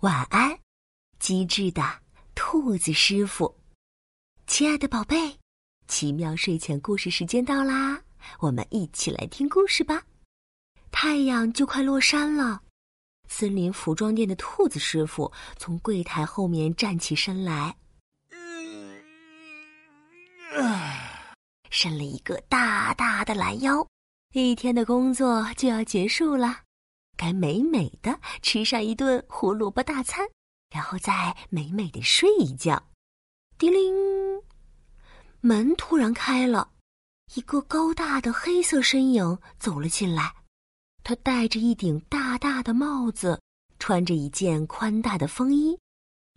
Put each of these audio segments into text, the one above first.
晚安，机智的兔子师傅。亲爱的宝贝，奇妙睡前故事时间到啦，我们一起来听故事吧。太阳就快落山了，森林服装店的兔子师傅从柜台后面站起身来，伸了一个大大的懒腰。一天的工作就要结束了。该美美的吃上一顿胡萝卜大餐，然后再美美的睡一觉。叮铃，门突然开了，一个高大的黑色身影走了进来。他戴着一顶大大的帽子，穿着一件宽大的风衣，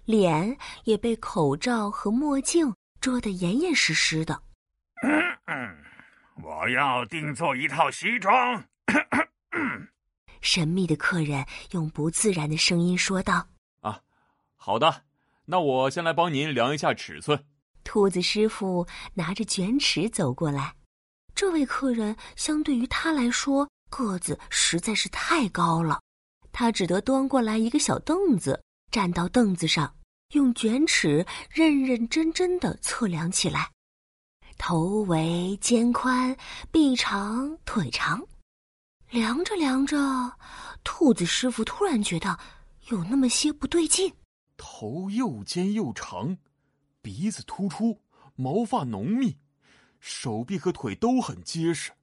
脸也被口罩和墨镜遮得严严实实的。嗯，我要定做一套西装。咳咳嗯神秘的客人用不自然的声音说道：“啊，好的，那我先来帮您量一下尺寸。”兔子师傅拿着卷尺走过来。这位客人相对于他来说个子实在是太高了，他只得端过来一个小凳子，站到凳子上，用卷尺认认真真的测量起来：头围、肩宽、臂长、腿长。量着量着，兔子师傅突然觉得有那么些不对劲。头又尖又长，鼻子突出，毛发浓密，手臂和腿都很结实，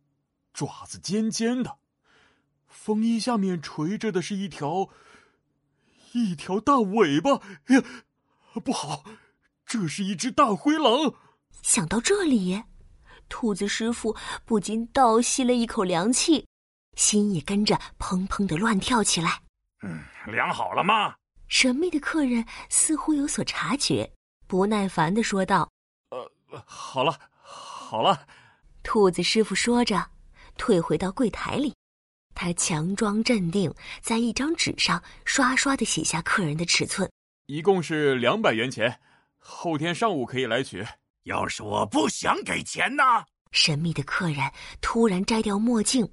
爪子尖尖的。风衣下面垂着的是一条一条大尾巴。呀，不好，这是一只大灰狼！想到这里，兔子师傅不禁倒吸了一口凉气。心也跟着砰砰的乱跳起来。嗯，量好了吗？神秘的客人似乎有所察觉，不耐烦的说道：“呃，好了，好了。”兔子师傅说着，退回到柜台里。他强装镇定，在一张纸上刷刷的写下客人的尺寸，一共是两百元钱，后天上午可以来取。要是我不想给钱呢？神秘的客人突然摘掉墨镜。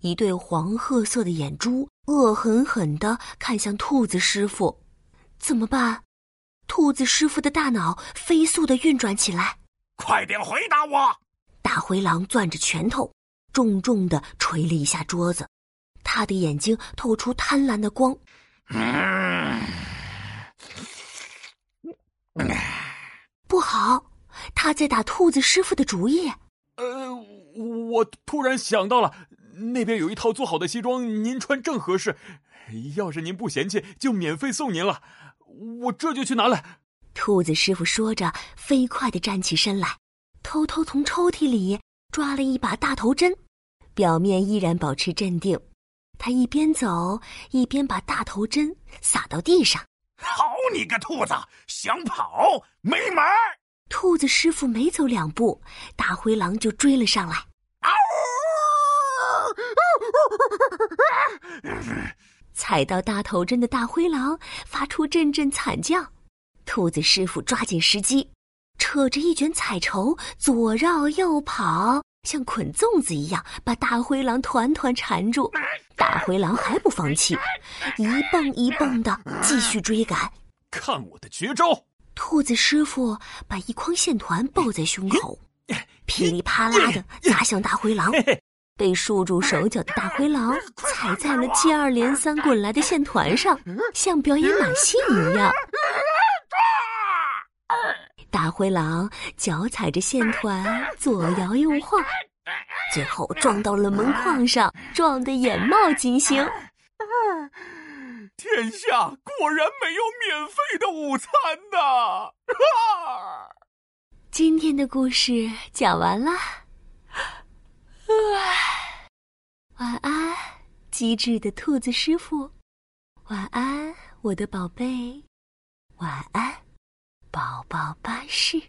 一对黄褐色的眼珠恶狠狠地看向兔子师傅，怎么办？兔子师傅的大脑飞速的运转起来。快点回答我！大灰狼攥着拳头，重重的捶了一下桌子，他的眼睛透出贪婪的光。不好，他在打兔子师傅的主意。呃，我突然想到了。那边有一套做好的西装，您穿正合适。要是您不嫌弃，就免费送您了。我这就去拿来。兔子师傅说着，飞快的站起身来，偷偷从抽屉里抓了一把大头针，表面依然保持镇定。他一边走，一边把大头针撒到地上。好你个兔子，想跑没门！兔子师傅没走两步，大灰狼就追了上来。踩到大头针的大灰狼发出阵阵惨叫，兔子师傅抓紧时机，扯着一卷彩绸左绕右跑，像捆粽子一样把大灰狼团团缠住。大灰狼还不放弃，一蹦一蹦的继续追赶。看我的绝招！兔子师傅把一筐线团抱在胸口，噼里啪啦的砸向大灰狼。被束住手脚的大灰狼踩在了接二连三滚来的线团上，像表演马戏一样。大灰狼脚踩着线团左摇右晃，最后撞到了门框上，撞得眼冒金星。天下果然没有免费的午餐呐！今天的故事讲完了。晚安，机智的兔子师傅。晚安，我的宝贝。晚安，宝宝巴士。